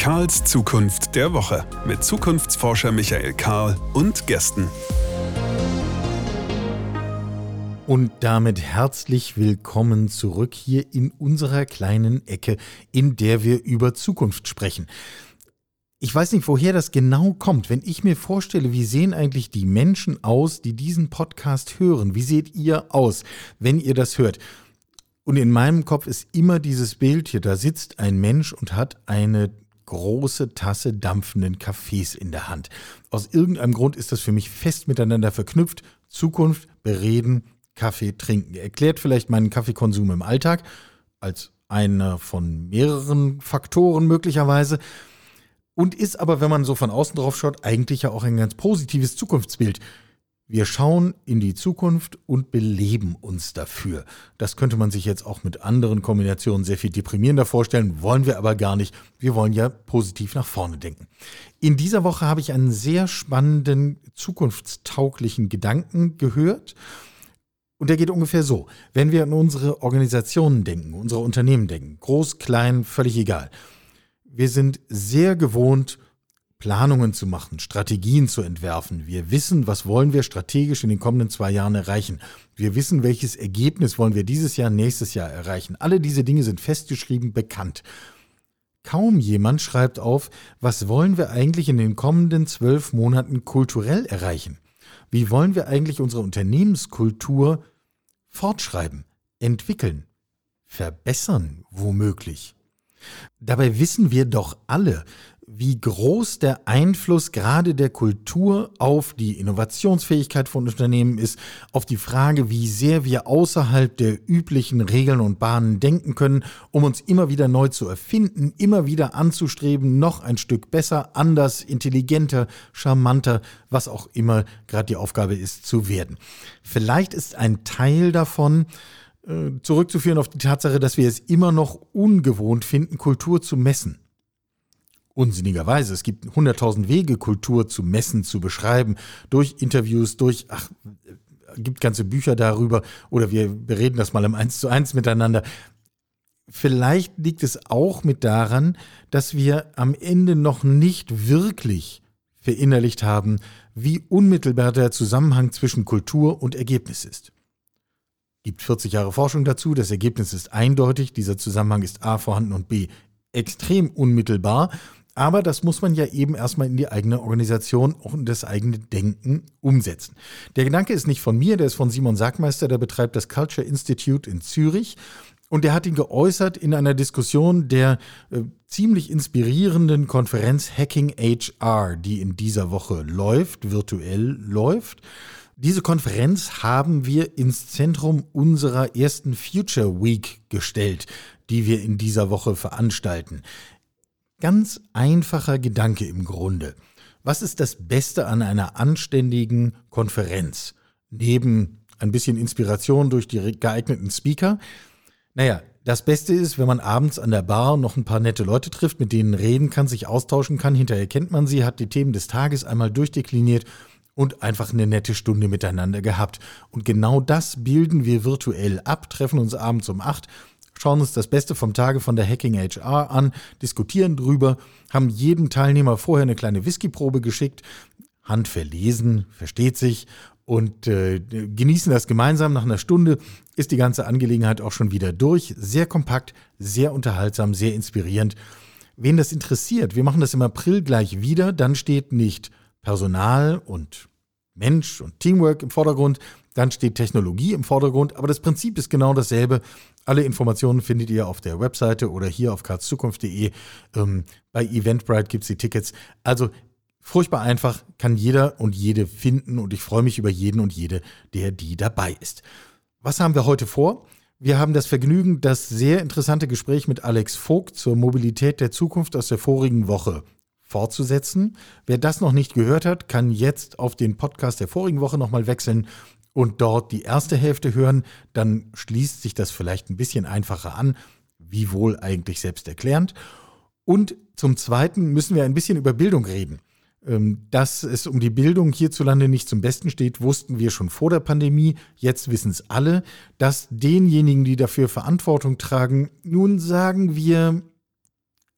Karls Zukunft der Woche mit Zukunftsforscher Michael Karl und Gästen. Und damit herzlich willkommen zurück hier in unserer kleinen Ecke, in der wir über Zukunft sprechen. Ich weiß nicht, woher das genau kommt. Wenn ich mir vorstelle, wie sehen eigentlich die Menschen aus, die diesen Podcast hören? Wie seht ihr aus, wenn ihr das hört? Und in meinem Kopf ist immer dieses Bild hier, da sitzt ein Mensch und hat eine große Tasse dampfenden Kaffees in der Hand. Aus irgendeinem Grund ist das für mich fest miteinander verknüpft. Zukunft, bereden, Kaffee trinken. Erklärt vielleicht meinen Kaffeekonsum im Alltag als einer von mehreren Faktoren möglicherweise und ist aber, wenn man so von außen drauf schaut, eigentlich ja auch ein ganz positives Zukunftsbild. Wir schauen in die Zukunft und beleben uns dafür. Das könnte man sich jetzt auch mit anderen Kombinationen sehr viel deprimierender vorstellen, wollen wir aber gar nicht. Wir wollen ja positiv nach vorne denken. In dieser Woche habe ich einen sehr spannenden, zukunftstauglichen Gedanken gehört. Und der geht ungefähr so. Wenn wir an unsere Organisationen denken, unsere Unternehmen denken, groß, klein, völlig egal wir sind sehr gewohnt, Planungen zu machen, Strategien zu entwerfen. Wir wissen, was wollen wir strategisch in den kommenden zwei Jahren erreichen. Wir wissen, welches Ergebnis wollen wir dieses Jahr, nächstes Jahr erreichen. Alle diese Dinge sind festgeschrieben, bekannt. Kaum jemand schreibt auf, was wollen wir eigentlich in den kommenden zwölf Monaten kulturell erreichen? Wie wollen wir eigentlich unsere Unternehmenskultur fortschreiben, entwickeln, verbessern, womöglich? Dabei wissen wir doch alle, wie groß der Einfluss gerade der Kultur auf die Innovationsfähigkeit von Unternehmen ist, auf die Frage, wie sehr wir außerhalb der üblichen Regeln und Bahnen denken können, um uns immer wieder neu zu erfinden, immer wieder anzustreben, noch ein Stück besser, anders, intelligenter, charmanter, was auch immer gerade die Aufgabe ist, zu werden. Vielleicht ist ein Teil davon, äh, zurückzuführen auf die Tatsache, dass wir es immer noch ungewohnt finden, Kultur zu messen. Unsinnigerweise, es gibt hunderttausend Wege, Kultur zu messen, zu beschreiben, durch Interviews, durch, ach, äh, gibt ganze Bücher darüber oder wir bereden das mal im Eins zu eins miteinander. Vielleicht liegt es auch mit daran, dass wir am Ende noch nicht wirklich verinnerlicht haben, wie unmittelbar der Zusammenhang zwischen Kultur und Ergebnis ist gibt 40 Jahre Forschung dazu. Das Ergebnis ist eindeutig. Dieser Zusammenhang ist A vorhanden und B extrem unmittelbar. Aber das muss man ja eben erstmal in die eigene Organisation und das eigene Denken umsetzen. Der Gedanke ist nicht von mir, der ist von Simon Sackmeister, der betreibt das Culture Institute in Zürich. Und der hat ihn geäußert in einer Diskussion der äh, ziemlich inspirierenden Konferenz Hacking HR, die in dieser Woche läuft, virtuell läuft. Diese Konferenz haben wir ins Zentrum unserer ersten Future Week gestellt, die wir in dieser Woche veranstalten. Ganz einfacher Gedanke im Grunde. Was ist das Beste an einer anständigen Konferenz? Neben ein bisschen Inspiration durch die geeigneten Speaker. Naja, das Beste ist, wenn man abends an der Bar noch ein paar nette Leute trifft, mit denen reden kann, sich austauschen kann. Hinterher kennt man sie, hat die Themen des Tages einmal durchdekliniert und einfach eine nette Stunde miteinander gehabt. Und genau das bilden wir virtuell ab, treffen uns abends um acht, schauen uns das Beste vom Tage von der Hacking HR an, diskutieren drüber, haben jedem Teilnehmer vorher eine kleine Whiskyprobe geschickt, handverlesen, versteht sich, und äh, genießen das gemeinsam. Nach einer Stunde ist die ganze Angelegenheit auch schon wieder durch. Sehr kompakt, sehr unterhaltsam, sehr inspirierend. Wen das interessiert, wir machen das im April gleich wieder. Dann steht nicht Personal und Mensch und Teamwork im Vordergrund, dann steht Technologie im Vordergrund, aber das Prinzip ist genau dasselbe. Alle Informationen findet ihr auf der Webseite oder hier auf karlszukunft.de. Ähm, bei Eventbrite gibt es die Tickets. Also furchtbar einfach, kann jeder und jede finden und ich freue mich über jeden und jede, der die dabei ist. Was haben wir heute vor? Wir haben das Vergnügen, das sehr interessante Gespräch mit Alex Vogt zur Mobilität der Zukunft aus der vorigen Woche fortzusetzen. Wer das noch nicht gehört hat, kann jetzt auf den Podcast der vorigen Woche nochmal wechseln und dort die erste Hälfte hören. Dann schließt sich das vielleicht ein bisschen einfacher an, wie wohl eigentlich selbst erklärend. Und zum Zweiten müssen wir ein bisschen über Bildung reden. Ähm, dass es um die Bildung hierzulande nicht zum Besten steht, wussten wir schon vor der Pandemie. Jetzt wissen es alle. Dass denjenigen, die dafür Verantwortung tragen, nun sagen wir,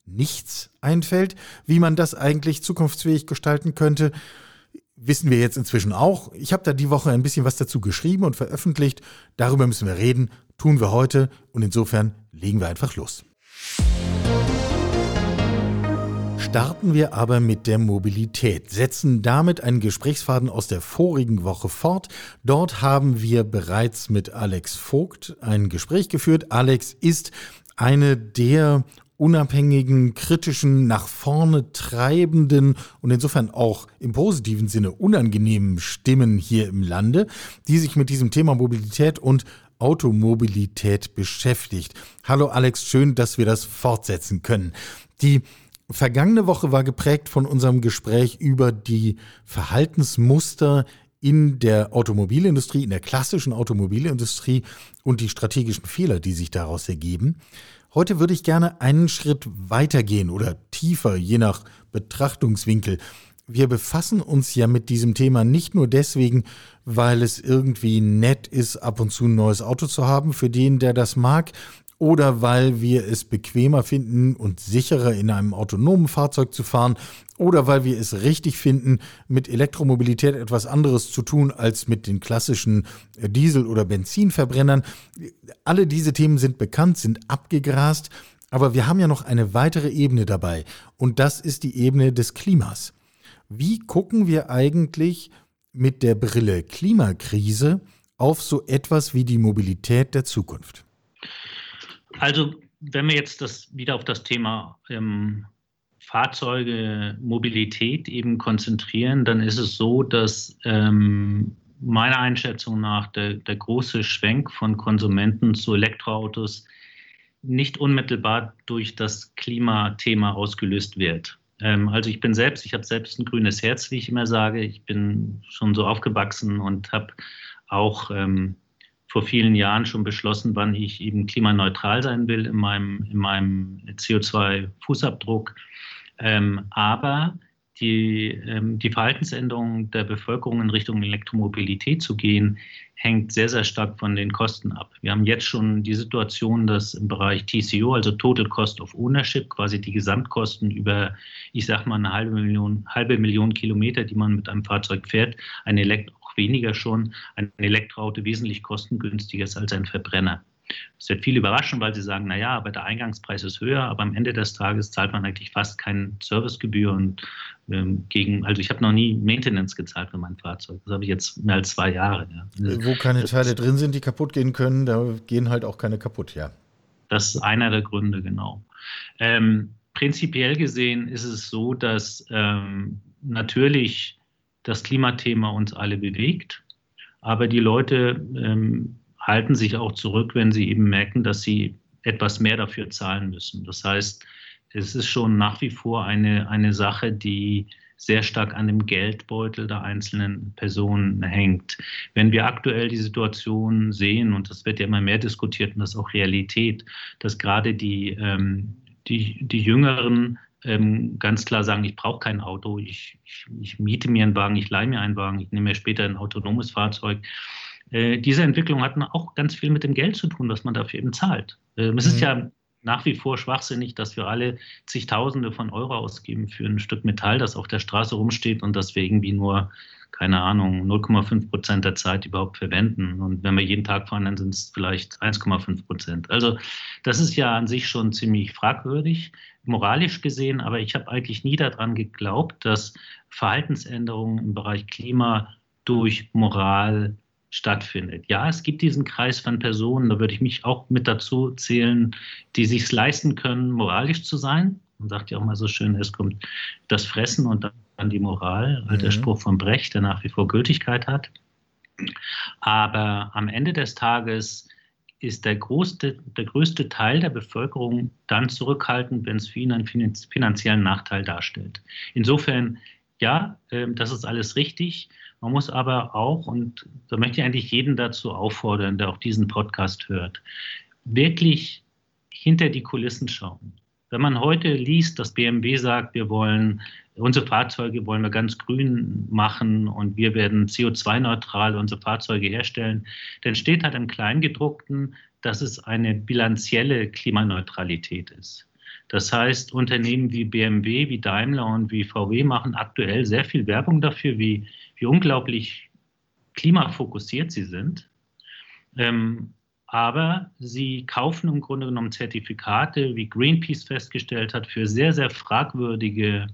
nichts einfällt, wie man das eigentlich zukunftsfähig gestalten könnte, wissen wir jetzt inzwischen auch. Ich habe da die Woche ein bisschen was dazu geschrieben und veröffentlicht. Darüber müssen wir reden, tun wir heute und insofern legen wir einfach los. Starten wir aber mit der Mobilität, setzen damit einen Gesprächsfaden aus der vorigen Woche fort. Dort haben wir bereits mit Alex Vogt ein Gespräch geführt. Alex ist eine der unabhängigen, kritischen, nach vorne treibenden und insofern auch im positiven Sinne unangenehmen Stimmen hier im Lande, die sich mit diesem Thema Mobilität und Automobilität beschäftigt. Hallo Alex, schön, dass wir das fortsetzen können. Die vergangene Woche war geprägt von unserem Gespräch über die Verhaltensmuster in der Automobilindustrie, in der klassischen Automobilindustrie und die strategischen Fehler, die sich daraus ergeben. Heute würde ich gerne einen Schritt weitergehen oder tiefer, je nach Betrachtungswinkel. Wir befassen uns ja mit diesem Thema nicht nur deswegen, weil es irgendwie nett ist, ab und zu ein neues Auto zu haben, für den, der das mag, oder weil wir es bequemer finden und sicherer in einem autonomen Fahrzeug zu fahren oder weil wir es richtig finden, mit Elektromobilität etwas anderes zu tun als mit den klassischen Diesel- oder Benzinverbrennern. Alle diese Themen sind bekannt, sind abgegrast, aber wir haben ja noch eine weitere Ebene dabei und das ist die Ebene des Klimas. Wie gucken wir eigentlich mit der Brille Klimakrise auf so etwas wie die Mobilität der Zukunft? Also, wenn wir jetzt das wieder auf das Thema ähm, Fahrzeuge, Mobilität eben konzentrieren, dann ist es so, dass ähm, meiner Einschätzung nach der, der große Schwenk von Konsumenten zu Elektroautos nicht unmittelbar durch das Klimathema ausgelöst wird. Ähm, also ich bin selbst, ich habe selbst ein grünes Herz, wie ich immer sage. Ich bin schon so aufgewachsen und habe auch ähm, vor vielen Jahren schon beschlossen, wann ich eben klimaneutral sein will in meinem, in meinem CO2-Fußabdruck. Ähm, aber die, ähm, die Verhaltensänderung der Bevölkerung in Richtung Elektromobilität zu gehen, hängt sehr, sehr stark von den Kosten ab. Wir haben jetzt schon die Situation, dass im Bereich TCO, also Total Cost of Ownership, quasi die Gesamtkosten über, ich sag mal, eine halbe Million, halbe Million Kilometer, die man mit einem Fahrzeug fährt, ein Elektro weniger schon ein Elektroauto wesentlich kostengünstiger ist als ein Verbrenner. Das wird viel überraschen, weil sie sagen, naja, aber der Eingangspreis ist höher, aber am Ende des Tages zahlt man eigentlich fast keine Servicegebühr und ähm, gegen, also ich habe noch nie Maintenance gezahlt für mein Fahrzeug. Das habe ich jetzt mehr als zwei Jahre. Ja. Also Wo keine Teile drin sind, die kaputt gehen können, da gehen halt auch keine kaputt, ja. Das ist einer der Gründe, genau. Ähm, prinzipiell gesehen ist es so, dass ähm, natürlich das Klimathema uns alle bewegt. Aber die Leute ähm, halten sich auch zurück, wenn sie eben merken, dass sie etwas mehr dafür zahlen müssen. Das heißt, es ist schon nach wie vor eine, eine Sache, die sehr stark an dem Geldbeutel der einzelnen Personen hängt. Wenn wir aktuell die Situation sehen, und das wird ja immer mehr diskutiert und das ist auch Realität, dass gerade die, ähm, die, die Jüngeren ähm, ganz klar sagen, ich brauche kein Auto, ich, ich, ich, miete mir einen Wagen, ich leihe mir einen Wagen, ich nehme mir später ein autonomes Fahrzeug. Äh, diese Entwicklung hat auch ganz viel mit dem Geld zu tun, was man dafür eben zahlt. Ähm, es mhm. ist ja nach wie vor schwachsinnig, dass wir alle zigtausende von Euro ausgeben für ein Stück Metall, das auf der Straße rumsteht und das wir irgendwie nur keine Ahnung, 0,5 Prozent der Zeit überhaupt verwenden. Und wenn wir jeden Tag fahren, dann sind es vielleicht 1,5 Prozent. Also das ist ja an sich schon ziemlich fragwürdig, moralisch gesehen, aber ich habe eigentlich nie daran geglaubt, dass Verhaltensänderungen im Bereich Klima durch Moral stattfindet. Ja, es gibt diesen Kreis von Personen, da würde ich mich auch mit dazu zählen, die sich leisten können, moralisch zu sein. Man sagt ja auch mal so schön, es kommt das Fressen und dann an die Moral, mhm. der Spruch von Brecht, der nach wie vor Gültigkeit hat. Aber am Ende des Tages ist der, größte, der größte Teil der Bevölkerung dann zurückhaltend, wenn es für ihn einen finanziellen Nachteil darstellt. Insofern, ja, ähm, das ist alles richtig. Man muss aber auch, und da möchte ich eigentlich jeden dazu auffordern, der auch diesen Podcast hört, wirklich hinter die Kulissen schauen. Wenn man heute liest, dass BMW sagt, wir wollen unsere Fahrzeuge wollen wir ganz grün machen und wir werden CO2-neutral unsere Fahrzeuge herstellen, dann steht halt im Kleingedruckten, dass es eine bilanzielle Klimaneutralität ist. Das heißt, Unternehmen wie BMW, wie Daimler und wie VW machen aktuell sehr viel Werbung dafür, wie, wie unglaublich klimafokussiert sie sind. Ähm, aber sie kaufen im Grunde genommen Zertifikate, wie Greenpeace festgestellt hat, für sehr, sehr fragwürdige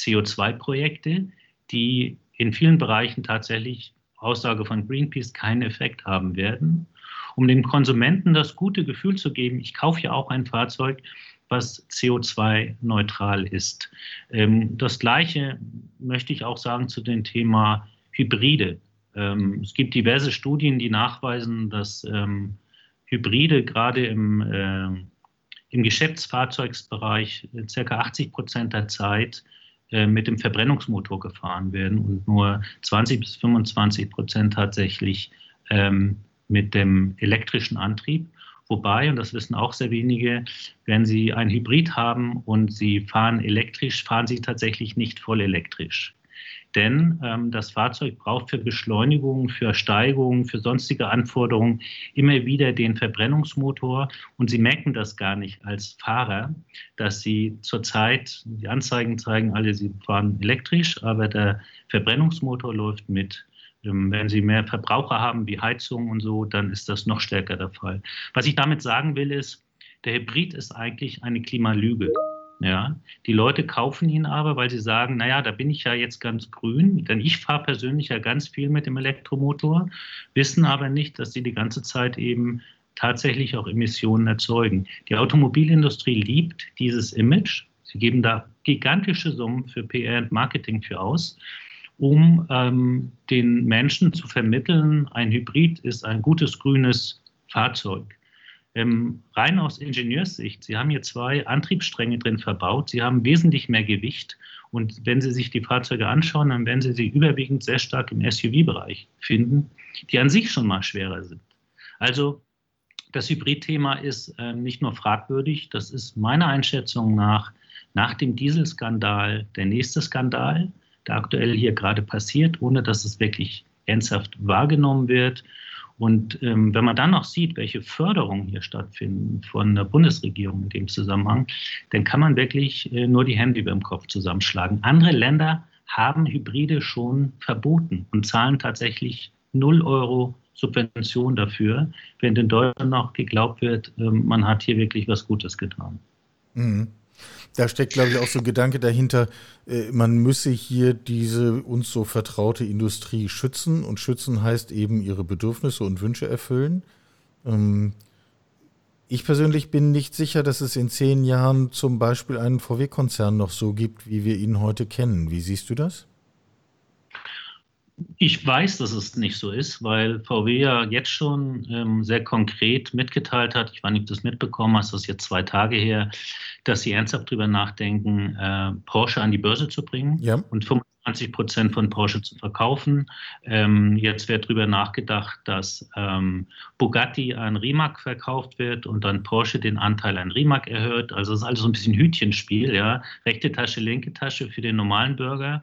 CO2-Projekte, die in vielen Bereichen tatsächlich, Aussage von Greenpeace, keinen Effekt haben werden. Um dem Konsumenten das gute Gefühl zu geben, ich kaufe ja auch ein Fahrzeug, was CO2-neutral ist. Ähm, das Gleiche möchte ich auch sagen zu dem Thema Hybride. Ähm, es gibt diverse Studien, die nachweisen, dass ähm, Hybride gerade im, äh, im Geschäftsfahrzeugsbereich circa 80 Prozent der Zeit äh, mit dem Verbrennungsmotor gefahren werden und nur 20 bis 25 Prozent tatsächlich ähm, mit dem elektrischen Antrieb. Wobei, und das wissen auch sehr wenige, wenn Sie ein Hybrid haben und Sie fahren elektrisch, fahren Sie tatsächlich nicht voll elektrisch. Denn ähm, das Fahrzeug braucht für Beschleunigung, für Steigungen, für sonstige Anforderungen immer wieder den Verbrennungsmotor. Und Sie merken das gar nicht als Fahrer, dass Sie zurzeit, die Anzeigen zeigen alle, Sie fahren elektrisch, aber der Verbrennungsmotor läuft mit. Ähm, wenn Sie mehr Verbraucher haben wie Heizung und so, dann ist das noch stärker der Fall. Was ich damit sagen will, ist, der Hybrid ist eigentlich eine Klimalüge. Ja, die Leute kaufen ihn aber, weil sie sagen, naja, da bin ich ja jetzt ganz grün, denn ich fahre persönlich ja ganz viel mit dem Elektromotor, wissen aber nicht, dass sie die ganze Zeit eben tatsächlich auch Emissionen erzeugen. Die Automobilindustrie liebt dieses Image. Sie geben da gigantische Summen für PR und Marketing für aus, um ähm, den Menschen zu vermitteln, ein Hybrid ist ein gutes grünes Fahrzeug. Ähm, rein aus Ingenieurssicht, Sie haben hier zwei Antriebsstränge drin verbaut, Sie haben wesentlich mehr Gewicht und wenn Sie sich die Fahrzeuge anschauen, dann werden Sie sie überwiegend sehr stark im SUV-Bereich finden, die an sich schon mal schwerer sind. Also das Hybrid-Thema ist äh, nicht nur fragwürdig, das ist meiner Einschätzung nach nach dem Dieselskandal der nächste Skandal, der aktuell hier gerade passiert, ohne dass es wirklich ernsthaft wahrgenommen wird. Und ähm, wenn man dann noch sieht, welche Förderungen hier stattfinden von der Bundesregierung in dem Zusammenhang, dann kann man wirklich äh, nur die Hände über dem Kopf zusammenschlagen. Andere Länder haben Hybride schon verboten und zahlen tatsächlich 0 Euro Subvention dafür, wenn in Deutschland noch geglaubt wird, äh, man hat hier wirklich was Gutes getan. Mhm. Da steckt, glaube ich, auch so ein Gedanke dahinter, äh, man müsse hier diese uns so vertraute Industrie schützen. Und schützen heißt eben ihre Bedürfnisse und Wünsche erfüllen. Ähm, ich persönlich bin nicht sicher, dass es in zehn Jahren zum Beispiel einen VW-Konzern noch so gibt, wie wir ihn heute kennen. Wie siehst du das? Ich weiß, dass es nicht so ist, weil VW ja jetzt schon ähm, sehr konkret mitgeteilt hat, ich weiß nicht, ob du das mitbekommen hast, das ist jetzt zwei Tage her, dass sie ernsthaft darüber nachdenken, äh, Porsche an die Börse zu bringen ja. und 25 Prozent von Porsche zu verkaufen. Ähm, jetzt wird darüber nachgedacht, dass ähm, Bugatti an Rimac verkauft wird und dann Porsche den Anteil an Rimac erhöht. Also es ist also ein bisschen Hütchenspiel, ja, rechte Tasche, linke Tasche für den normalen Bürger.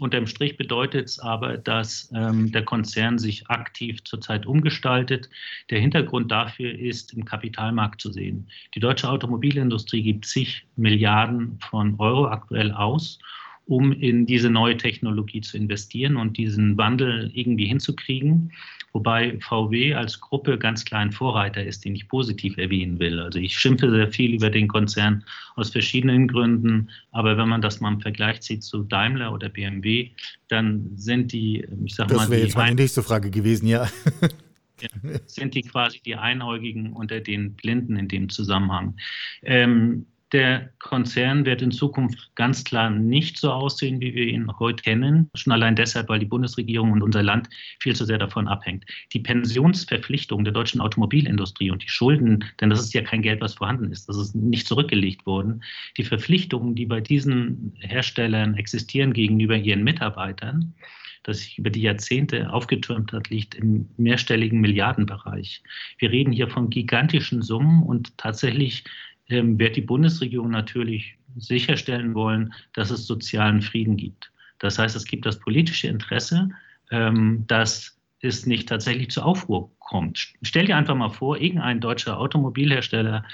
Unterm Strich bedeutet es aber, dass ähm, der Konzern sich aktiv zurzeit umgestaltet. Der Hintergrund dafür ist im Kapitalmarkt zu sehen. Die deutsche Automobilindustrie gibt zig Milliarden von Euro aktuell aus um in diese neue Technologie zu investieren und diesen Wandel irgendwie hinzukriegen. Wobei VW als Gruppe ganz klar ein Vorreiter ist, den ich positiv erwähnen will. Also ich schimpfe sehr viel über den Konzern aus verschiedenen Gründen, aber wenn man das mal im Vergleich zieht zu Daimler oder BMW, dann sind die, ich sag das mal, das wäre jetzt meine nächste Frage gewesen, ja. Ja, sind die quasi die Einäugigen unter den Blinden in dem Zusammenhang. Ähm, der Konzern wird in Zukunft ganz klar nicht so aussehen, wie wir ihn heute kennen. Schon allein deshalb, weil die Bundesregierung und unser Land viel zu sehr davon abhängt. Die Pensionsverpflichtung der deutschen Automobilindustrie und die Schulden, denn das ist ja kein Geld, was vorhanden ist, das ist nicht zurückgelegt worden. Die Verpflichtungen, die bei diesen Herstellern existieren gegenüber ihren Mitarbeitern, das sich über die Jahrzehnte aufgetürmt hat, liegt im mehrstelligen Milliardenbereich. Wir reden hier von gigantischen Summen und tatsächlich ähm, wird die Bundesregierung natürlich sicherstellen wollen, dass es sozialen Frieden gibt. Das heißt, es gibt das politische Interesse, ähm, dass es nicht tatsächlich zur Aufruhr kommt. Stell dir einfach mal vor, irgendein deutscher Automobilhersteller,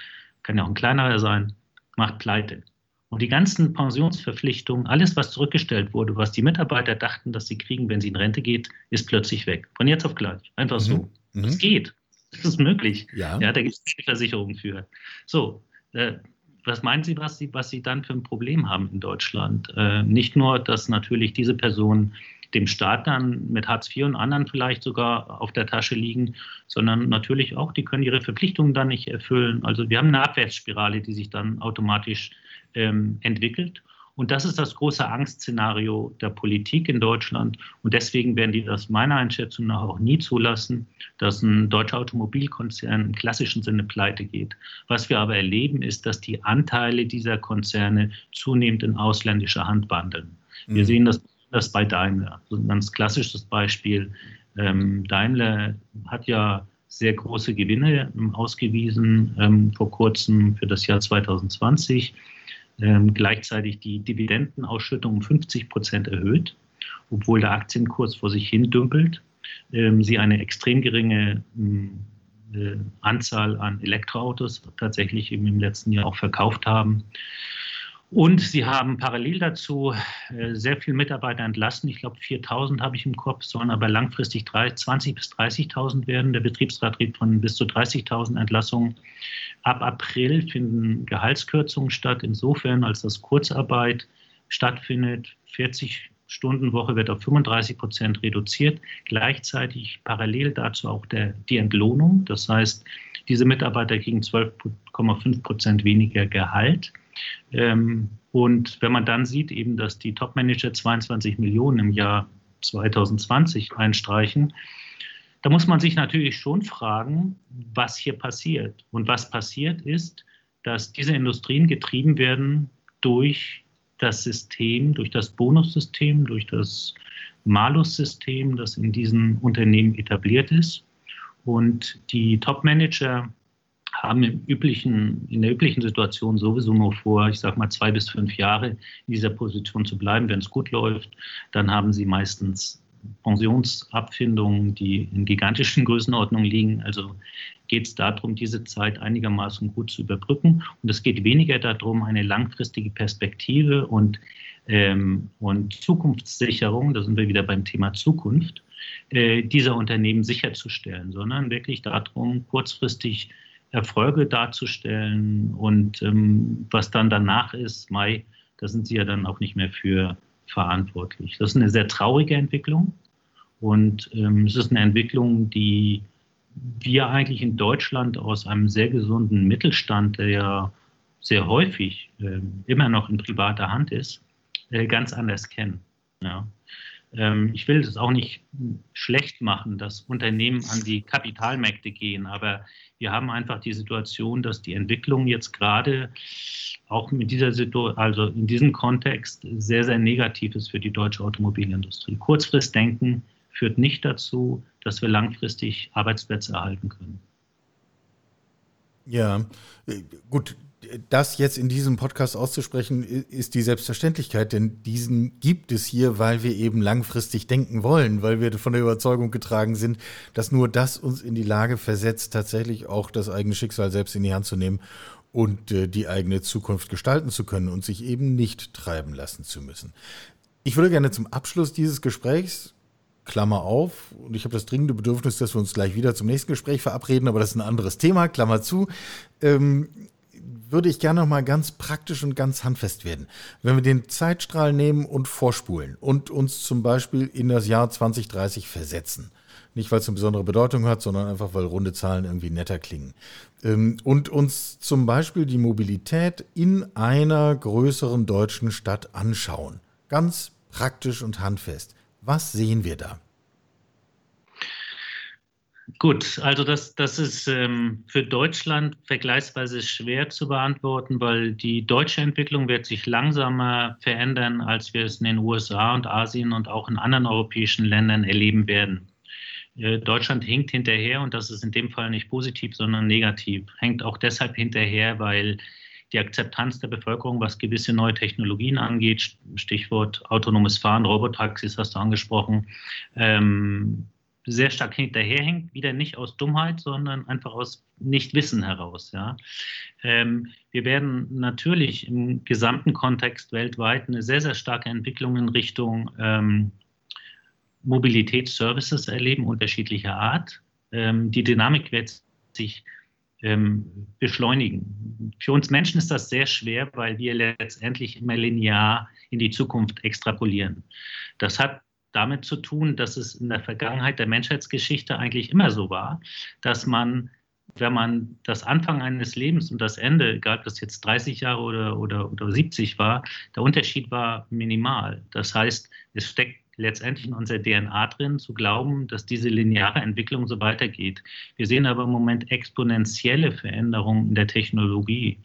kann ja auch ein kleinerer sein, macht pleite. Und die ganzen Pensionsverpflichtungen, alles, was zurückgestellt wurde, was die Mitarbeiter dachten, dass sie kriegen, wenn sie in Rente geht, ist plötzlich weg. Von jetzt auf gleich. Einfach mhm. so. Mhm. Das geht. Das ist möglich. Ja. ja da gibt es Versicherungen für. So, was meinen Sie, was Sie, was Sie dann für ein Problem haben in Deutschland? Äh, nicht nur, dass natürlich diese Personen dem Staat dann mit Hartz IV und anderen vielleicht sogar auf der Tasche liegen, sondern natürlich auch, die können ihre Verpflichtungen dann nicht erfüllen. Also wir haben eine Abwärtsspirale, die sich dann automatisch ähm, entwickelt. Und das ist das große Angstszenario der Politik in Deutschland. Und deswegen werden die das meiner Einschätzung nach auch nie zulassen, dass ein deutscher Automobilkonzern im klassischen Sinne pleite geht. Was wir aber erleben, ist, dass die Anteile dieser Konzerne zunehmend in ausländischer Hand wandeln. Wir mhm. sehen das, das bei Daimler. Also ein ganz klassisches Beispiel. Ähm, Daimler hat ja sehr große Gewinne ausgewiesen ähm, vor kurzem für das Jahr 2020 ähm, gleichzeitig die Dividendenausschüttung um 50 Prozent erhöht, obwohl der Aktienkurs vor sich hin dümpelt. Ähm, sie eine extrem geringe äh, Anzahl an Elektroautos tatsächlich im letzten Jahr auch verkauft haben. Und sie haben parallel dazu äh, sehr viele Mitarbeiter entlassen. Ich glaube, 4.000 habe ich im Kopf, sollen aber langfristig 20.000 bis 30.000 werden. Der Betriebsrat redet von bis zu 30.000 Entlassungen. Ab April finden Gehaltskürzungen statt, insofern als das Kurzarbeit stattfindet. 40 Stunden Woche wird auf 35 Prozent reduziert. Gleichzeitig parallel dazu auch der, die Entlohnung. Das heißt, diese Mitarbeiter kriegen 12,5 Prozent weniger Gehalt. Ähm, und wenn man dann sieht, eben, dass die Topmanager 22 Millionen im Jahr 2020 einstreichen, da muss man sich natürlich schon fragen, was hier passiert. Und was passiert ist, dass diese Industrien getrieben werden durch das System, durch das Bonussystem, durch das Malus-System, das in diesen Unternehmen etabliert ist. Und die Top-Manager haben im üblichen, in der üblichen Situation sowieso nur vor, ich sage mal zwei bis fünf Jahre in dieser Position zu bleiben. Wenn es gut läuft, dann haben sie meistens Pensionsabfindungen, die in gigantischen Größenordnungen liegen. Also geht es darum, diese Zeit einigermaßen gut zu überbrücken. Und es geht weniger darum, eine langfristige Perspektive und, ähm, und Zukunftssicherung, da sind wir wieder beim Thema Zukunft, äh, dieser Unternehmen sicherzustellen, sondern wirklich darum, kurzfristig Erfolge darzustellen und ähm, was dann danach ist, Mai, da sind sie ja dann auch nicht mehr für verantwortlich. Das ist eine sehr traurige Entwicklung und ähm, es ist eine Entwicklung, die wir eigentlich in Deutschland aus einem sehr gesunden Mittelstand, der ja sehr häufig äh, immer noch in privater Hand ist, äh, ganz anders kennen. Ja. Ähm, ich will das auch nicht schlecht machen, dass Unternehmen an die Kapitalmärkte gehen, aber wir haben einfach die Situation, dass die Entwicklung jetzt gerade auch mit dieser Situation, also in diesem Kontext sehr, sehr negativ ist für die deutsche Automobilindustrie. Kurzfristdenken führt nicht dazu, dass wir langfristig Arbeitsplätze erhalten können. Ja, äh, gut, das jetzt in diesem Podcast auszusprechen, ist die Selbstverständlichkeit, denn diesen gibt es hier, weil wir eben langfristig denken wollen, weil wir von der Überzeugung getragen sind, dass nur das uns in die Lage versetzt, tatsächlich auch das eigene Schicksal selbst in die Hand zu nehmen und äh, die eigene Zukunft gestalten zu können und sich eben nicht treiben lassen zu müssen. Ich würde gerne zum Abschluss dieses Gesprächs Klammer auf, und ich habe das dringende Bedürfnis, dass wir uns gleich wieder zum nächsten Gespräch verabreden, aber das ist ein anderes Thema, Klammer zu. Ähm, würde ich gerne noch mal ganz praktisch und ganz handfest werden. Wenn wir den Zeitstrahl nehmen und vorspulen und uns zum Beispiel in das Jahr 2030 versetzen, nicht weil es eine besondere Bedeutung hat, sondern einfach weil runde Zahlen irgendwie netter klingen, ähm, und uns zum Beispiel die Mobilität in einer größeren deutschen Stadt anschauen, ganz praktisch und handfest, was sehen wir da? Gut, also das, das ist ähm, für Deutschland vergleichsweise schwer zu beantworten, weil die deutsche Entwicklung wird sich langsamer verändern, als wir es in den USA und Asien und auch in anderen europäischen Ländern erleben werden. Äh, Deutschland hinkt hinterher und das ist in dem Fall nicht positiv, sondern negativ. Hängt auch deshalb hinterher, weil die Akzeptanz der Bevölkerung, was gewisse neue Technologien angeht, Stichwort autonomes Fahren, Robotaxis hast du angesprochen, ähm, sehr stark hinterherhängt, wieder nicht aus Dummheit, sondern einfach aus Nichtwissen heraus. Ja. Ähm, wir werden natürlich im gesamten Kontext weltweit eine sehr, sehr starke Entwicklung in Richtung ähm, Mobilitätsservices erleben, unterschiedlicher Art. Ähm, die Dynamik wird sich ähm, beschleunigen. Für uns Menschen ist das sehr schwer, weil wir letztendlich immer linear in die Zukunft extrapolieren. Das hat damit zu tun, dass es in der Vergangenheit der Menschheitsgeschichte eigentlich immer so war, dass man, wenn man das Anfang eines Lebens und das Ende, egal ob das jetzt 30 Jahre oder, oder, oder 70 war, der Unterschied war minimal. Das heißt, es steckt letztendlich in unserer DNA drin, zu glauben, dass diese lineare Entwicklung so weitergeht. Wir sehen aber im Moment exponentielle Veränderungen in der Technologie.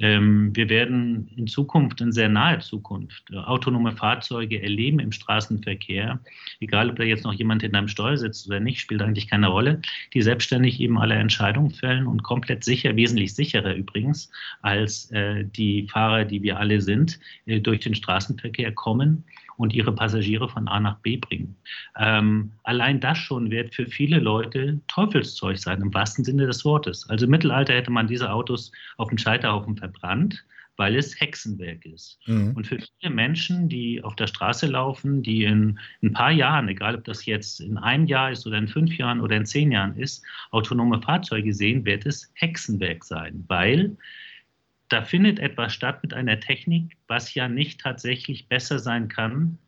Ähm, wir werden in Zukunft, in sehr naher Zukunft, äh, autonome Fahrzeuge erleben im Straßenverkehr, egal ob da jetzt noch jemand hinter einem Steuer sitzt oder nicht, spielt eigentlich keine Rolle, die selbstständig eben alle Entscheidungen fällen und komplett sicher, wesentlich sicherer übrigens, als äh, die Fahrer, die wir alle sind, äh, durch den Straßenverkehr kommen und ihre Passagiere von A nach B bringen. Ähm, allein das schon wird für viele Leute Teufelszeug sein, im wahrsten Sinne des Wortes. Also im Mittelalter hätte man diese Autos auf dem Scheiterhaufen verbrannt, weil es Hexenwerk ist. Mhm. Und für viele Menschen, die auf der Straße laufen, die in ein paar Jahren, egal ob das jetzt in einem Jahr ist oder in fünf Jahren oder in zehn Jahren ist, autonome Fahrzeuge sehen, wird es Hexenwerk sein, weil da findet etwas statt mit einer Technik, was ja nicht tatsächlich besser sein kann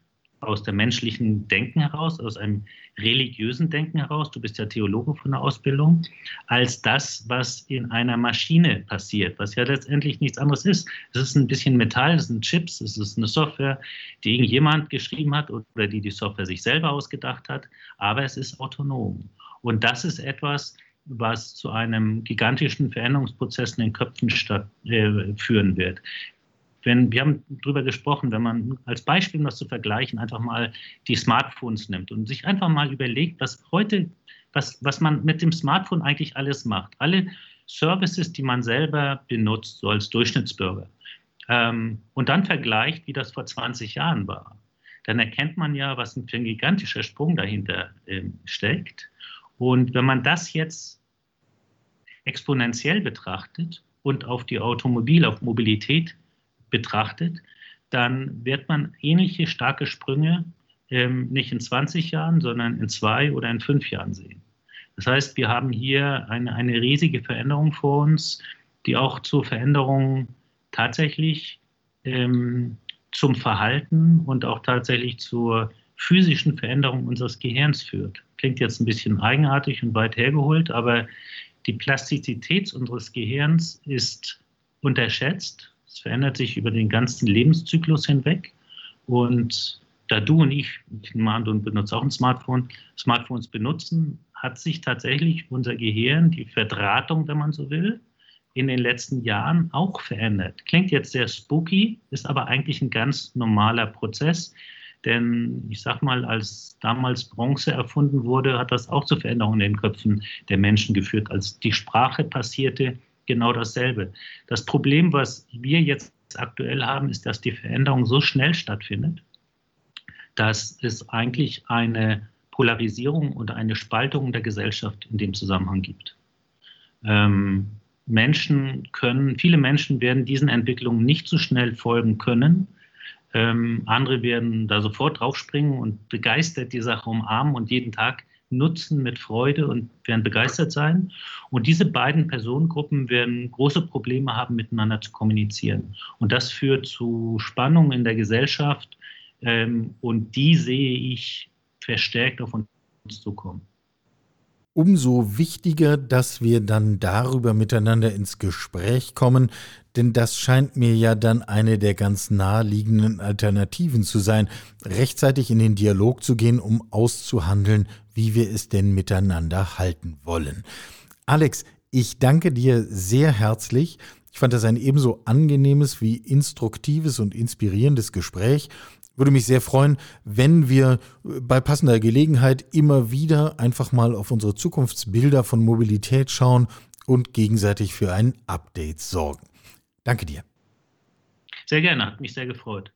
aus dem menschlichen Denken heraus, aus einem religiösen Denken heraus, du bist ja Theologe von der Ausbildung, als das, was in einer Maschine passiert, was ja letztendlich nichts anderes ist. Es ist ein bisschen Metall, es sind Chips, es ist eine Software, die irgendjemand geschrieben hat oder die die Software sich selber ausgedacht hat, aber es ist autonom. Und das ist etwas, was zu einem gigantischen Veränderungsprozess in den Köpfen statt, äh, führen wird. Wenn, wir haben darüber gesprochen, wenn man als Beispiel, um das zu vergleichen, einfach mal die Smartphones nimmt und sich einfach mal überlegt, was heute, was, was man mit dem Smartphone eigentlich alles macht. Alle Services, die man selber benutzt, so als Durchschnittsbürger. Ähm, und dann vergleicht, wie das vor 20 Jahren war. Dann erkennt man ja, was für ein gigantischer Sprung dahinter ähm, steckt. Und wenn man das jetzt exponentiell betrachtet und auf die Automobil, auf Mobilität betrachtet, dann wird man ähnliche starke Sprünge ähm, nicht in 20 Jahren, sondern in zwei oder in fünf Jahren sehen. Das heißt, wir haben hier eine, eine riesige Veränderung vor uns, die auch zur Veränderung tatsächlich ähm, zum Verhalten und auch tatsächlich zur physischen Veränderung unseres Gehirns führt. Klingt jetzt ein bisschen eigenartig und weit hergeholt, aber die Plastizität unseres Gehirns ist unterschätzt. Es verändert sich über den ganzen Lebenszyklus hinweg. Und da du und ich, ich nehme an, du benutzt auch ein Smartphone, Smartphones benutzen, hat sich tatsächlich unser Gehirn, die Verdrahtung, wenn man so will, in den letzten Jahren auch verändert. Klingt jetzt sehr spooky, ist aber eigentlich ein ganz normaler Prozess, denn ich sag mal, als damals Bronze erfunden wurde, hat das auch zu Veränderungen in den Köpfen der Menschen geführt. Als die Sprache passierte, genau dasselbe. Das Problem, was wir jetzt aktuell haben, ist, dass die Veränderung so schnell stattfindet, dass es eigentlich eine Polarisierung und eine Spaltung der Gesellschaft in dem Zusammenhang gibt. Ähm, Menschen können, viele Menschen werden diesen Entwicklungen nicht so schnell folgen können, ähm, andere werden da sofort draufspringen und begeistert die Sache umarmen und jeden Tag nutzen mit Freude und werden begeistert sein. Und diese beiden Personengruppen werden große Probleme haben, miteinander zu kommunizieren. Und das führt zu Spannungen in der Gesellschaft. Ähm, und die sehe ich verstärkt auf uns zukommen umso wichtiger, dass wir dann darüber miteinander ins Gespräch kommen, denn das scheint mir ja dann eine der ganz naheliegenden Alternativen zu sein, rechtzeitig in den Dialog zu gehen, um auszuhandeln, wie wir es denn miteinander halten wollen. Alex, ich danke dir sehr herzlich. Ich fand das ein ebenso angenehmes wie instruktives und inspirierendes Gespräch würde mich sehr freuen, wenn wir bei passender Gelegenheit immer wieder einfach mal auf unsere Zukunftsbilder von Mobilität schauen und gegenseitig für ein Update sorgen. Danke dir. Sehr gerne, hat mich sehr gefreut.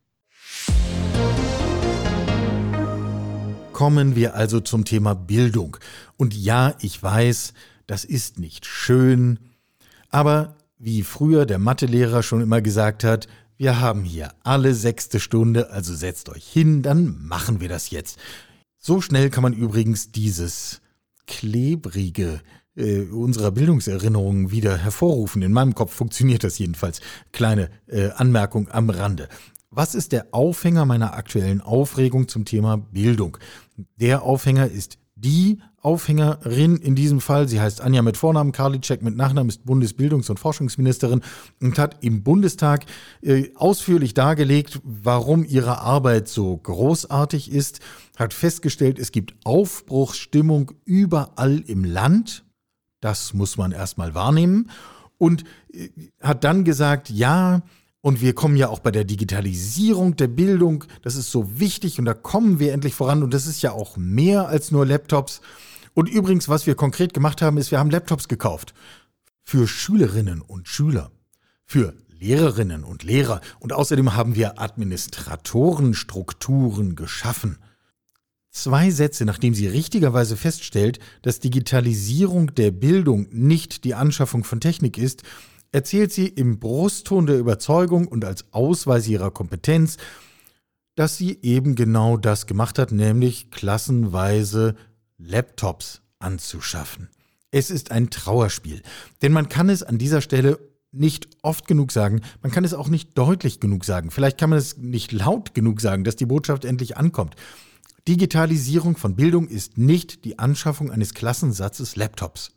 kommen wir also zum Thema Bildung. Und ja, ich weiß, das ist nicht schön, aber wie früher der Mathelehrer schon immer gesagt hat, wir haben hier alle sechste Stunde, also setzt euch hin, dann machen wir das jetzt. So schnell kann man übrigens dieses klebrige äh, unserer Bildungserinnerungen wieder hervorrufen. In meinem Kopf funktioniert das jedenfalls. Kleine äh, Anmerkung am Rande. Was ist der Aufhänger meiner aktuellen Aufregung zum Thema Bildung? Der Aufhänger ist die Aufhängerin in diesem Fall. Sie heißt Anja mit Vornamen, Karliczek mit Nachnamen, ist Bundesbildungs- und Forschungsministerin und hat im Bundestag äh, ausführlich dargelegt, warum ihre Arbeit so großartig ist, hat festgestellt, es gibt Aufbruchsstimmung überall im Land. Das muss man erstmal wahrnehmen. Und äh, hat dann gesagt, ja, und wir kommen ja auch bei der Digitalisierung der Bildung, das ist so wichtig und da kommen wir endlich voran und das ist ja auch mehr als nur Laptops. Und übrigens, was wir konkret gemacht haben, ist, wir haben Laptops gekauft für Schülerinnen und Schüler, für Lehrerinnen und Lehrer und außerdem haben wir Administratorenstrukturen geschaffen. Zwei Sätze, nachdem sie richtigerweise feststellt, dass Digitalisierung der Bildung nicht die Anschaffung von Technik ist, erzählt sie im Brustton der Überzeugung und als Ausweis ihrer Kompetenz, dass sie eben genau das gemacht hat, nämlich klassenweise Laptops anzuschaffen. Es ist ein Trauerspiel, denn man kann es an dieser Stelle nicht oft genug sagen, man kann es auch nicht deutlich genug sagen, vielleicht kann man es nicht laut genug sagen, dass die Botschaft endlich ankommt. Digitalisierung von Bildung ist nicht die Anschaffung eines Klassensatzes Laptops.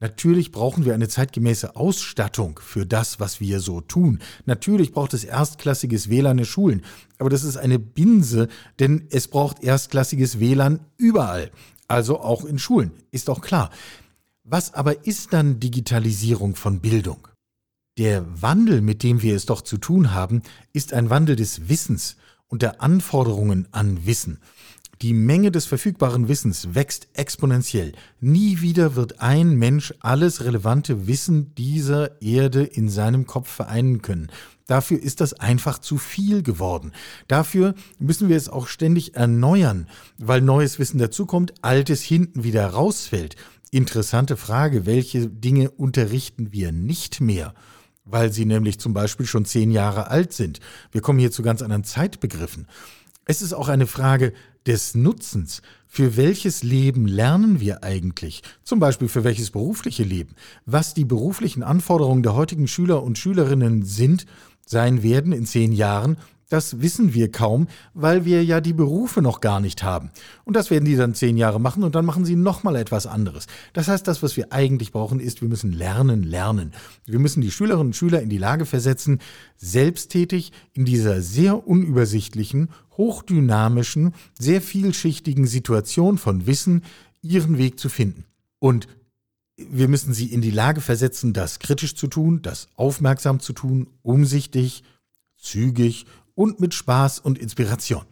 Natürlich brauchen wir eine zeitgemäße Ausstattung für das, was wir so tun. Natürlich braucht es erstklassiges WLAN in Schulen. Aber das ist eine Binse, denn es braucht erstklassiges WLAN überall. Also auch in Schulen, ist auch klar. Was aber ist dann Digitalisierung von Bildung? Der Wandel, mit dem wir es doch zu tun haben, ist ein Wandel des Wissens und der Anforderungen an Wissen. Die Menge des verfügbaren Wissens wächst exponentiell. Nie wieder wird ein Mensch alles relevante Wissen dieser Erde in seinem Kopf vereinen können. Dafür ist das einfach zu viel geworden. Dafür müssen wir es auch ständig erneuern, weil neues Wissen dazukommt, altes hinten wieder rausfällt. Interessante Frage, welche Dinge unterrichten wir nicht mehr? Weil sie nämlich zum Beispiel schon zehn Jahre alt sind. Wir kommen hier zu ganz anderen Zeitbegriffen. Es ist auch eine Frage des Nutzens. Für welches Leben lernen wir eigentlich? Zum Beispiel für welches berufliche Leben? Was die beruflichen Anforderungen der heutigen Schüler und Schülerinnen sind, sein werden in zehn Jahren, das wissen wir kaum, weil wir ja die Berufe noch gar nicht haben. Und das werden die dann zehn Jahre machen und dann machen sie nochmal etwas anderes. Das heißt, das, was wir eigentlich brauchen, ist, wir müssen lernen, lernen. Wir müssen die Schülerinnen und Schüler in die Lage versetzen, selbsttätig in dieser sehr unübersichtlichen, hochdynamischen, sehr vielschichtigen Situation von Wissen ihren Weg zu finden. Und wir müssen sie in die Lage versetzen, das kritisch zu tun, das aufmerksam zu tun, umsichtig, zügig und mit Spaß und Inspiration.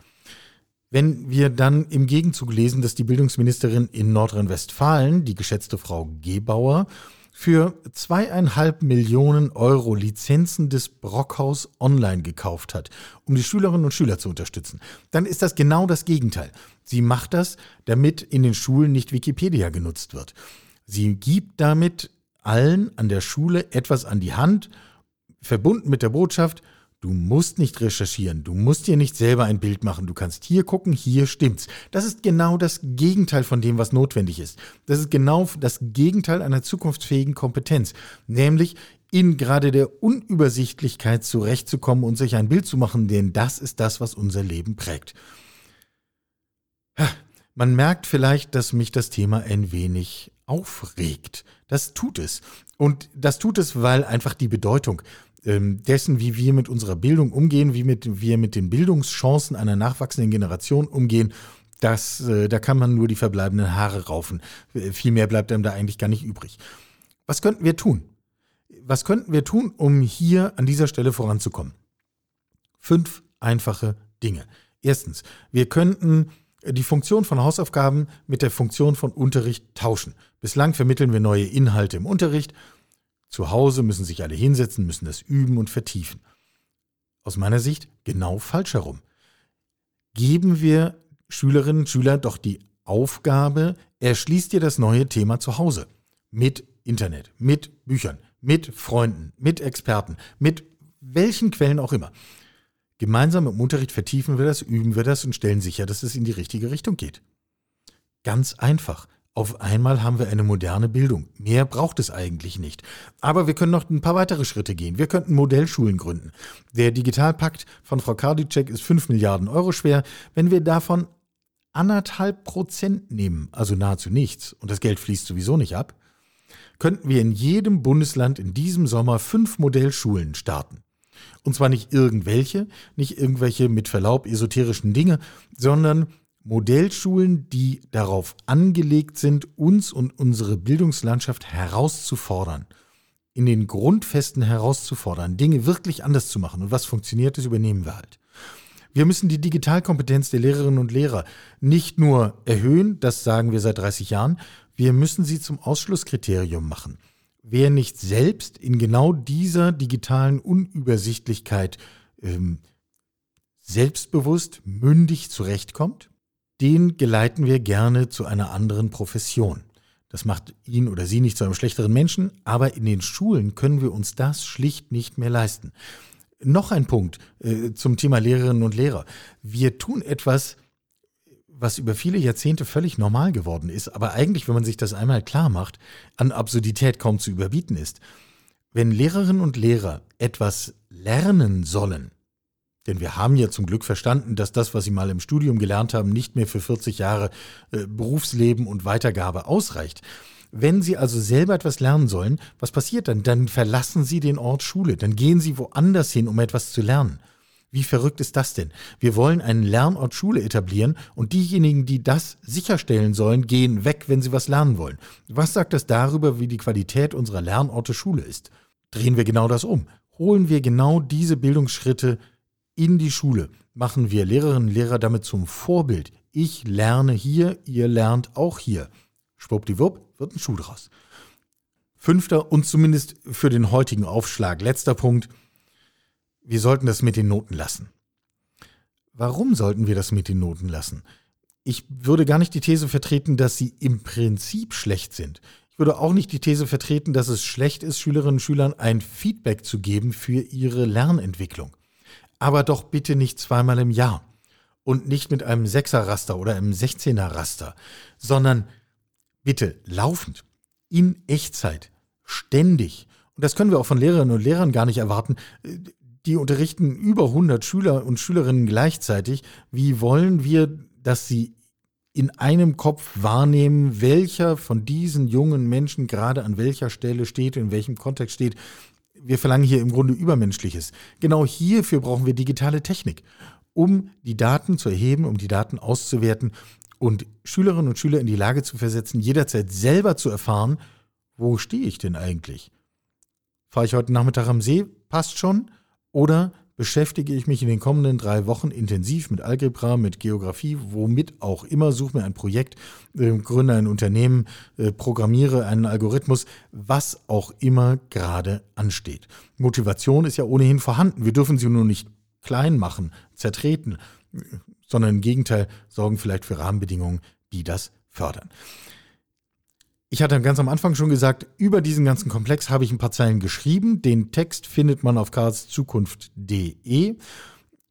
Wenn wir dann im Gegenzug lesen, dass die Bildungsministerin in Nordrhein-Westfalen, die geschätzte Frau Gebauer, für zweieinhalb Millionen Euro Lizenzen des Brockhaus Online gekauft hat, um die Schülerinnen und Schüler zu unterstützen, dann ist das genau das Gegenteil. Sie macht das, damit in den Schulen nicht Wikipedia genutzt wird. Sie gibt damit allen an der Schule etwas an die Hand, verbunden mit der Botschaft, Du musst nicht recherchieren, du musst dir nicht selber ein Bild machen, du kannst hier gucken, hier stimmt's. Das ist genau das Gegenteil von dem, was notwendig ist. Das ist genau das Gegenteil einer zukunftsfähigen Kompetenz, nämlich in gerade der Unübersichtlichkeit zurechtzukommen und sich ein Bild zu machen, denn das ist das, was unser Leben prägt. Man merkt vielleicht, dass mich das Thema ein wenig aufregt. Das tut es. Und das tut es, weil einfach die Bedeutung dessen, wie wir mit unserer Bildung umgehen, wie mit, wir mit den Bildungschancen einer nachwachsenden Generation umgehen, das, äh, da kann man nur die verbleibenden Haare raufen. Äh, viel mehr bleibt einem da eigentlich gar nicht übrig. Was könnten wir tun? Was könnten wir tun, um hier an dieser Stelle voranzukommen? Fünf einfache Dinge. Erstens, wir könnten die Funktion von Hausaufgaben mit der Funktion von Unterricht tauschen. Bislang vermitteln wir neue Inhalte im Unterricht zu Hause müssen sich alle hinsetzen, müssen das üben und vertiefen. Aus meiner Sicht genau falsch herum. Geben wir Schülerinnen und Schüler doch die Aufgabe, erschließt dir das neue Thema zu Hause. Mit Internet, mit Büchern, mit Freunden, mit Experten, mit welchen Quellen auch immer. Gemeinsam im Unterricht vertiefen wir das, üben wir das und stellen sicher, dass es in die richtige Richtung geht. Ganz einfach. Auf einmal haben wir eine moderne Bildung. Mehr braucht es eigentlich nicht. Aber wir können noch ein paar weitere Schritte gehen. Wir könnten Modellschulen gründen. Der Digitalpakt von Frau Kardicek ist 5 Milliarden Euro schwer. Wenn wir davon anderthalb Prozent nehmen, also nahezu nichts, und das Geld fließt sowieso nicht ab, könnten wir in jedem Bundesland in diesem Sommer fünf Modellschulen starten. Und zwar nicht irgendwelche, nicht irgendwelche mit Verlaub esoterischen Dinge, sondern Modellschulen, die darauf angelegt sind, uns und unsere Bildungslandschaft herauszufordern, in den Grundfesten herauszufordern, Dinge wirklich anders zu machen. Und was funktioniert, das übernehmen wir halt. Wir müssen die Digitalkompetenz der Lehrerinnen und Lehrer nicht nur erhöhen, das sagen wir seit 30 Jahren, wir müssen sie zum Ausschlusskriterium machen. Wer nicht selbst in genau dieser digitalen Unübersichtlichkeit ähm, selbstbewusst, mündig zurechtkommt, den geleiten wir gerne zu einer anderen Profession. Das macht ihn oder sie nicht zu einem schlechteren Menschen, aber in den Schulen können wir uns das schlicht nicht mehr leisten. Noch ein Punkt äh, zum Thema Lehrerinnen und Lehrer. Wir tun etwas, was über viele Jahrzehnte völlig normal geworden ist, aber eigentlich, wenn man sich das einmal klar macht, an Absurdität kaum zu überbieten ist. Wenn Lehrerinnen und Lehrer etwas lernen sollen, denn wir haben ja zum Glück verstanden, dass das, was sie mal im Studium gelernt haben, nicht mehr für 40 Jahre äh, Berufsleben und Weitergabe ausreicht. Wenn Sie also selber etwas lernen sollen, was passiert dann? Dann verlassen Sie den Ort Schule, dann gehen Sie woanders hin, um etwas zu lernen. Wie verrückt ist das denn? Wir wollen einen Lernort Schule etablieren und diejenigen, die das sicherstellen sollen, gehen weg, wenn sie was lernen wollen. Was sagt das darüber, wie die Qualität unserer Lernorte Schule ist? Drehen wir genau das um. Holen wir genau diese Bildungsschritte in die Schule. Machen wir Lehrerinnen und Lehrer damit zum Vorbild. Ich lerne hier, ihr lernt auch hier. Schwuppdiwupp wird ein Schuh draus. Fünfter und zumindest für den heutigen Aufschlag letzter Punkt. Wir sollten das mit den Noten lassen. Warum sollten wir das mit den Noten lassen? Ich würde gar nicht die These vertreten, dass sie im Prinzip schlecht sind. Ich würde auch nicht die These vertreten, dass es schlecht ist, Schülerinnen und Schülern ein Feedback zu geben für ihre Lernentwicklung aber doch bitte nicht zweimal im Jahr und nicht mit einem Sechser-Raster oder einem Sechzehner-Raster, sondern bitte laufend, in Echtzeit, ständig. Und das können wir auch von Lehrerinnen und Lehrern gar nicht erwarten. Die unterrichten über 100 Schüler und Schülerinnen gleichzeitig. Wie wollen wir, dass sie in einem Kopf wahrnehmen, welcher von diesen jungen Menschen gerade an welcher Stelle steht, in welchem Kontext steht, wir verlangen hier im Grunde Übermenschliches. Genau hierfür brauchen wir digitale Technik, um die Daten zu erheben, um die Daten auszuwerten und Schülerinnen und Schüler in die Lage zu versetzen, jederzeit selber zu erfahren, wo stehe ich denn eigentlich? Fahre ich heute Nachmittag am See? Passt schon? Oder beschäftige ich mich in den kommenden drei Wochen intensiv mit Algebra, mit Geografie, womit auch immer, suche mir ein Projekt, äh, gründe ein Unternehmen, äh, programmiere einen Algorithmus, was auch immer gerade ansteht. Motivation ist ja ohnehin vorhanden. Wir dürfen sie nur nicht klein machen, zertreten, sondern im Gegenteil sorgen vielleicht für Rahmenbedingungen, die das fördern. Ich hatte ganz am Anfang schon gesagt, über diesen ganzen Komplex habe ich ein paar Zeilen geschrieben. Den Text findet man auf karlszukunft.de.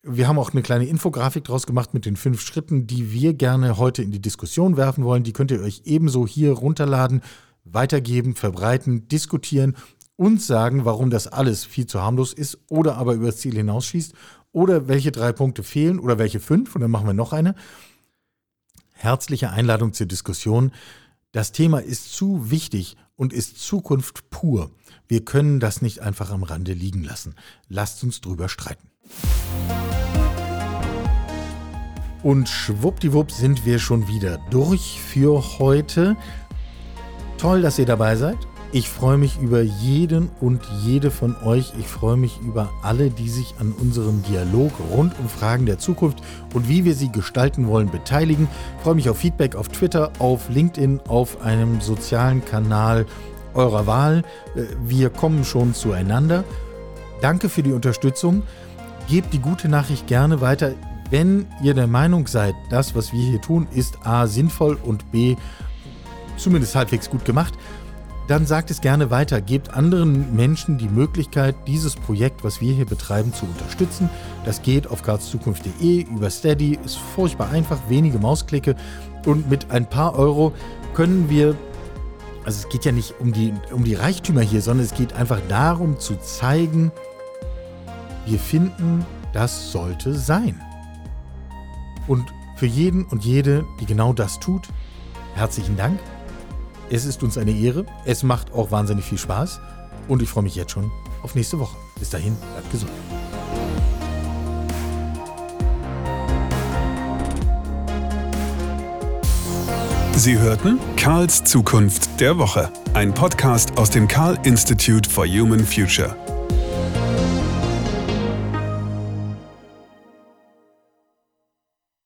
Wir haben auch eine kleine Infografik draus gemacht mit den fünf Schritten, die wir gerne heute in die Diskussion werfen wollen. Die könnt ihr euch ebenso hier runterladen, weitergeben, verbreiten, diskutieren und sagen, warum das alles viel zu harmlos ist oder aber über das Ziel hinausschießt oder welche drei Punkte fehlen oder welche fünf und dann machen wir noch eine. Herzliche Einladung zur Diskussion. Das Thema ist zu wichtig und ist Zukunft pur. Wir können das nicht einfach am Rande liegen lassen. Lasst uns drüber streiten. Und schwuppdiwupp sind wir schon wieder durch für heute. Toll, dass ihr dabei seid. Ich freue mich über jeden und jede von euch. Ich freue mich über alle, die sich an unserem Dialog rund um Fragen der Zukunft und wie wir sie gestalten wollen beteiligen. Ich freue mich auf Feedback auf Twitter, auf LinkedIn, auf einem sozialen Kanal eurer Wahl. Äh, wir kommen schon zueinander. Danke für die Unterstützung. Gebt die gute Nachricht gerne weiter wenn ihr der Meinung seid, das, was wir hier tun, ist A sinnvoll und B zumindest halbwegs gut gemacht, dann sagt es gerne weiter. Gebt anderen Menschen die Möglichkeit, dieses Projekt, was wir hier betreiben, zu unterstützen. Das geht auf karlszukunft.de über Steady. Ist furchtbar einfach, wenige Mausklicke. Und mit ein paar Euro können wir, also es geht ja nicht um die, um die Reichtümer hier, sondern es geht einfach darum zu zeigen, wir finden, das sollte sein. Und für jeden und jede, die genau das tut, herzlichen Dank. Es ist uns eine Ehre. Es macht auch wahnsinnig viel Spaß. Und ich freue mich jetzt schon auf nächste Woche. Bis dahin, bleibt gesund. Sie hörten Karls Zukunft der Woche, ein Podcast aus dem Karl Institute for Human Future.